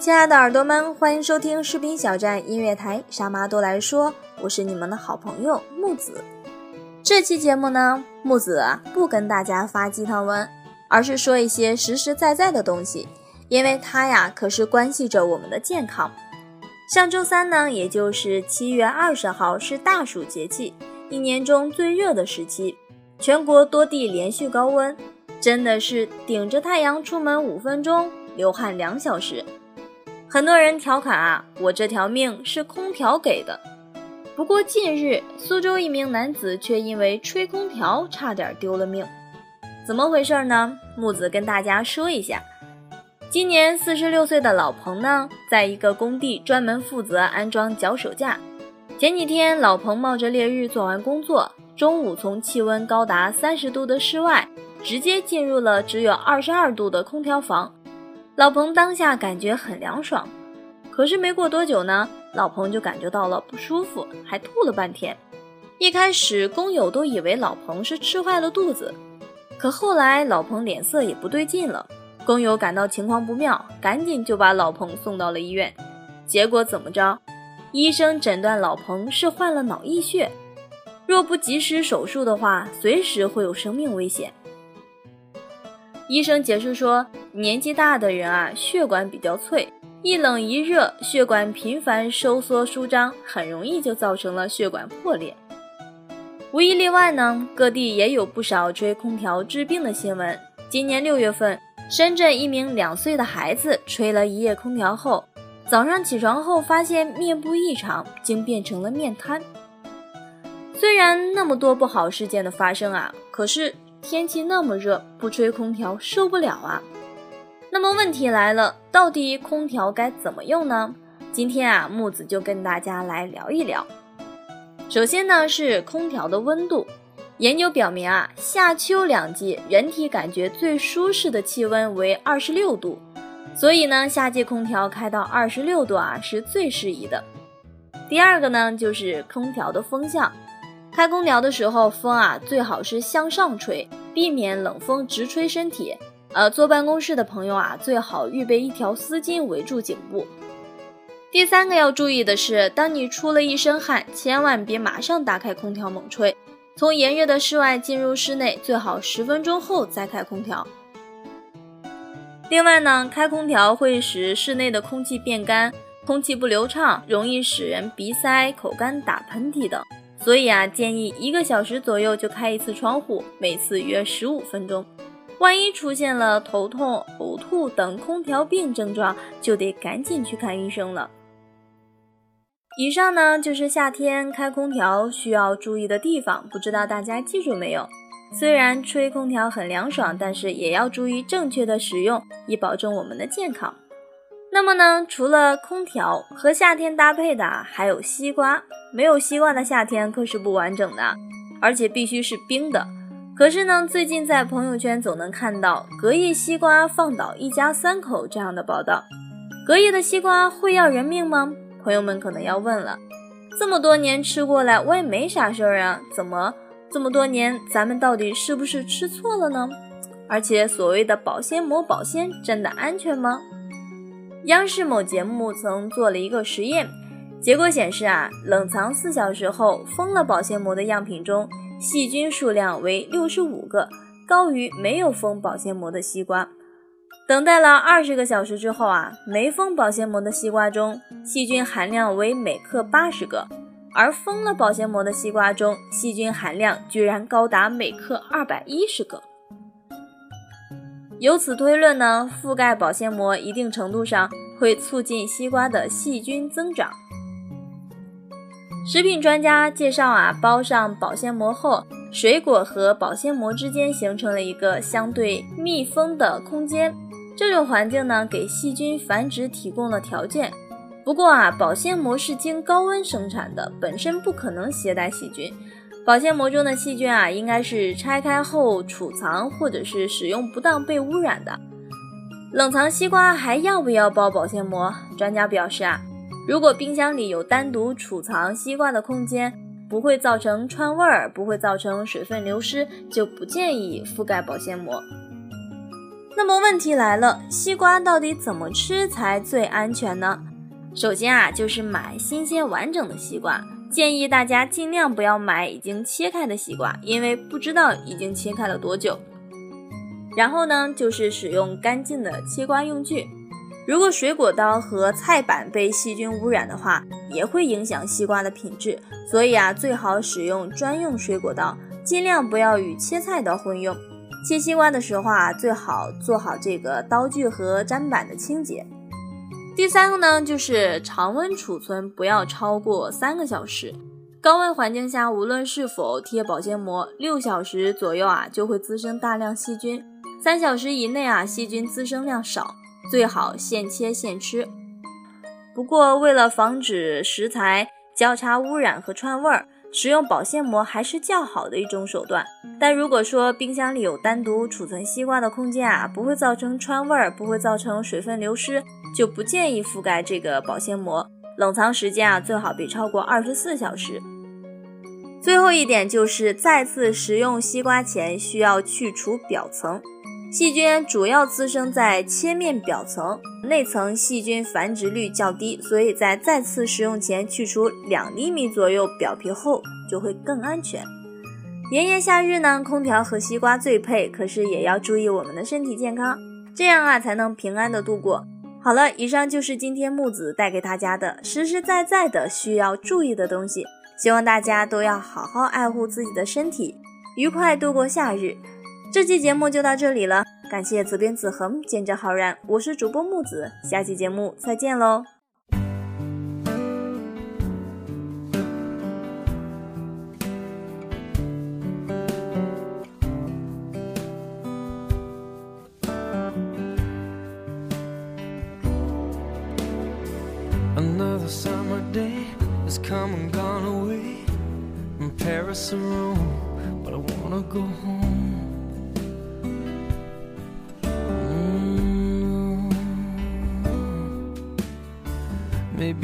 亲爱的耳朵们，欢迎收听视频小站音乐台，沙妈都来说，我是你们的好朋友木子。这期节目呢，木子不跟大家发鸡汤文，而是说一些实实在在的东西，因为它呀可是关系着我们的健康。上周三呢，也就是七月二十号是大暑节气，一年中最热的时期，全国多地连续高温，真的是顶着太阳出门五分钟，流汗两小时。很多人调侃啊，我这条命是空调给的。不过近日，苏州一名男子却因为吹空调差点丢了命，怎么回事呢？木子跟大家说一下。今年四十六岁的老彭呢，在一个工地专门负责安装脚手架。前几天，老彭冒着烈日做完工作，中午从气温高达三十度的室外，直接进入了只有二十二度的空调房。老彭当下感觉很凉爽，可是没过多久呢？老彭就感觉到了不舒服，还吐了半天。一开始工友都以为老彭是吃坏了肚子，可后来老彭脸色也不对劲了，工友感到情况不妙，赶紧就把老彭送到了医院。结果怎么着？医生诊断老彭是患了脑溢血，若不及时手术的话，随时会有生命危险。医生解释说，年纪大的人啊，血管比较脆。一冷一热，血管频繁收缩舒张，很容易就造成了血管破裂。无一例外呢，各地也有不少吹空调治病的新闻。今年六月份，深圳一名两岁的孩子吹了一夜空调后，早上起床后发现面部异常，竟变成了面瘫。虽然那么多不好事件的发生啊，可是天气那么热，不吹空调受不了啊。那么问题来了，到底空调该怎么用呢？今天啊，木子就跟大家来聊一聊。首先呢，是空调的温度。研究表明啊，夏秋两季人体感觉最舒适的气温为二十六度，所以呢，夏季空调开到二十六度啊是最适宜的。第二个呢，就是空调的风向。开空调的时候，风啊最好是向上吹，避免冷风直吹身体。呃，坐办公室的朋友啊，最好预备一条丝巾围住颈部。第三个要注意的是，当你出了一身汗，千万别马上打开空调猛吹，从炎热的室外进入室内，最好十分钟后再开空调。另外呢，开空调会使室内的空气变干，空气不流畅，容易使人鼻塞、口干、打喷嚏等。所以啊，建议一个小时左右就开一次窗户，每次约十五分钟。万一出现了头痛、呕吐等空调病症状，就得赶紧去看医生了。以上呢就是夏天开空调需要注意的地方，不知道大家记住没有？虽然吹空调很凉爽，但是也要注意正确的使用，以保证我们的健康。那么呢，除了空调和夏天搭配的还有西瓜，没有西瓜的夏天可是不完整的，而且必须是冰的。可是呢，最近在朋友圈总能看到隔夜西瓜放倒一家三口这样的报道。隔夜的西瓜会要人命吗？朋友们可能要问了。这么多年吃过来，我也没啥事儿啊，怎么这么多年咱们到底是不是吃错了呢？而且所谓的保鲜膜保鲜真的安全吗？央视某节目曾做了一个实验，结果显示啊，冷藏四小时后封了保鲜膜的样品中，细菌数量为六十五个，高于没有封保鲜膜的西瓜。等待了二十个小时之后啊，没封保鲜膜的西瓜中细菌含量为每克八十个，而封了保鲜膜的西瓜中细菌含量居然高达每克二百一十个。由此推论呢，覆盖保鲜膜一定程度上会促进西瓜的细菌增长。食品专家介绍啊，包上保鲜膜后，水果和保鲜膜之间形成了一个相对密封的空间。这种环境呢，给细菌繁殖提供了条件。不过啊，保鲜膜是经高温生产的，本身不可能携带细菌。保鲜膜中的细菌啊，应该是拆开后储藏，或者是使用不当被污染的。冷藏西瓜还要不要包保鲜膜？专家表示啊，如果冰箱里有单独储藏西瓜的空间，不会造成串味儿，不会造成水分流失，就不建议覆盖保鲜膜。那么问题来了，西瓜到底怎么吃才最安全呢？首先啊，就是买新鲜完整的西瓜，建议大家尽量不要买已经切开的西瓜，因为不知道已经切开了多久。然后呢，就是使用干净的切瓜用具。如果水果刀和菜板被细菌污染的话，也会影响西瓜的品质，所以啊，最好使用专用水果刀，尽量不要与切菜刀混用。切西瓜的时候啊，最好做好这个刀具和砧板的清洁。第三个呢，就是常温储存不要超过三个小时。高温环境下，无论是否贴保鲜膜，六小时左右啊就会滋生大量细菌。三小时以内啊，细菌滋生量少，最好现切现吃。不过，为了防止食材交叉污染和串味儿。使用保鲜膜还是较好的一种手段，但如果说冰箱里有单独储存西瓜的空间啊，不会造成串味儿，不会造成水分流失，就不建议覆盖这个保鲜膜。冷藏时间啊，最好别超过二十四小时。最后一点就是再次食用西瓜前需要去除表层。细菌主要滋生在切面表层，内层细菌繁殖率较低，所以在再次食用前去除两厘米左右表皮后就会更安全。炎炎夏日呢，空调和西瓜最配，可是也要注意我们的身体健康，这样啊才能平安的度过。好了，以上就是今天木子带给大家的实实在在的需要注意的东西，希望大家都要好好爱护自己的身体，愉快度过夏日。这期节目就到这里了，感谢责编子恒，见证浩然，我是主播木子，下期节目再见喽。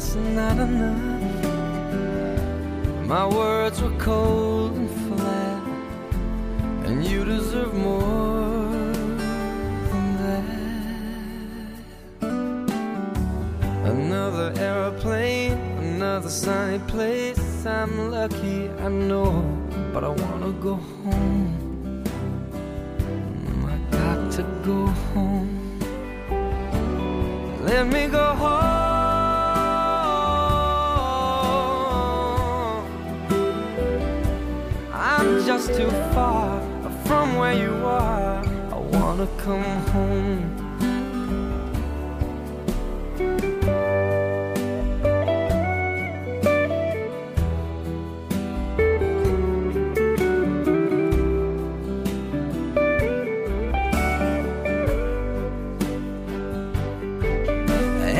just not enough. My words were cold and flat, and you deserve more than that. Another aeroplane, another sunny place. I'm lucky, I know, but I wanna go home. I got to go home. Let me go home. Too far from where you are. I wanna come home.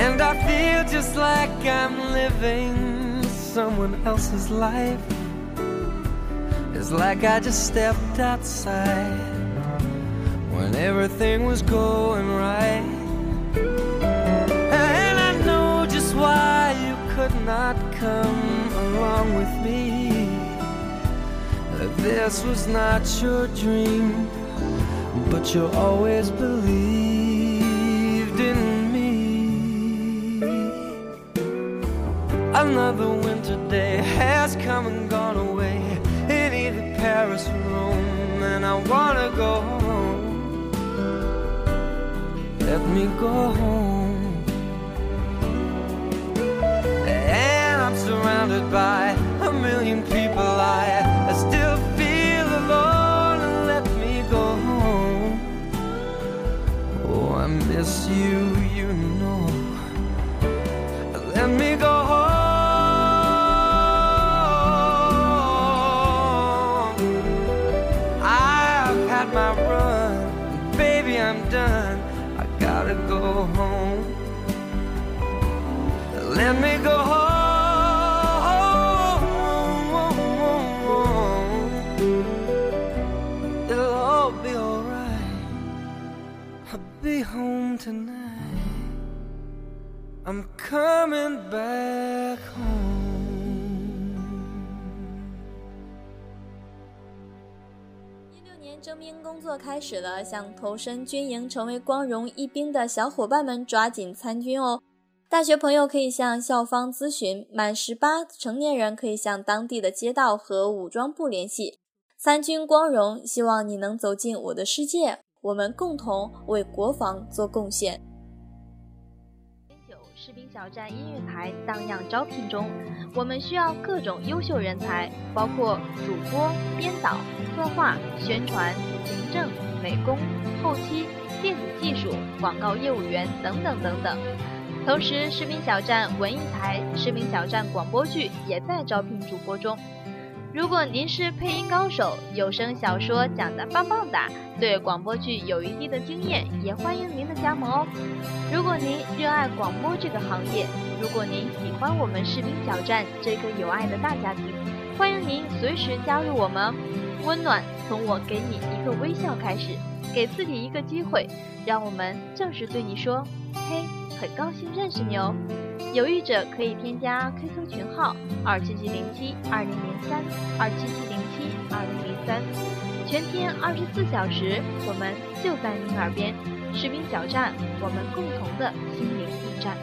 And I feel just like I'm living someone else's life. Like I just stepped outside when everything was going right. And I know just why you could not come along with me. This was not your dream, but you always believed in me. Another Paris or Rome, and I wanna go home. Let me go home. And I'm surrounded by a million people. I, I still feel alone. And let me go home. Oh, I miss you, you know. Let me go Let me go home. It'll all be alright. I'll be home tonight. I'm coming back home. 一六年征兵工作开始了，想投身军营成为光荣一兵的小伙伴们抓紧参军哦！大学朋友可以向校方咨询，满十八成年人可以向当地的街道和武装部联系。参军光荣，希望你能走进我的世界，我们共同为国防做贡献。九士兵小站音乐台荡漾招聘中，我们需要各种优秀人才，包括主播、编导、策划、宣传、行政、美工、后期、电子技术、广告业务员等等等等。同时，士兵小站文艺台、士兵小站广播剧也在招聘主播中。如果您是配音高手，有声小说讲得棒棒哒，对广播剧有一定的经验，也欢迎您的加盟哦。如果您热爱广播这个行业，如果您喜欢我们视频小站这个有爱的大家庭，欢迎您随时加入我们。温暖从我给你一个微笑开始，给自己一个机会，让我们正式对你说：嘿，很高兴认识你哦。有意者可以添加 QQ 群号二七七零七二零零三二七七零七二零零三，全天二十四小时，我们就在您耳边。士兵小站，我们共同的心灵驿站。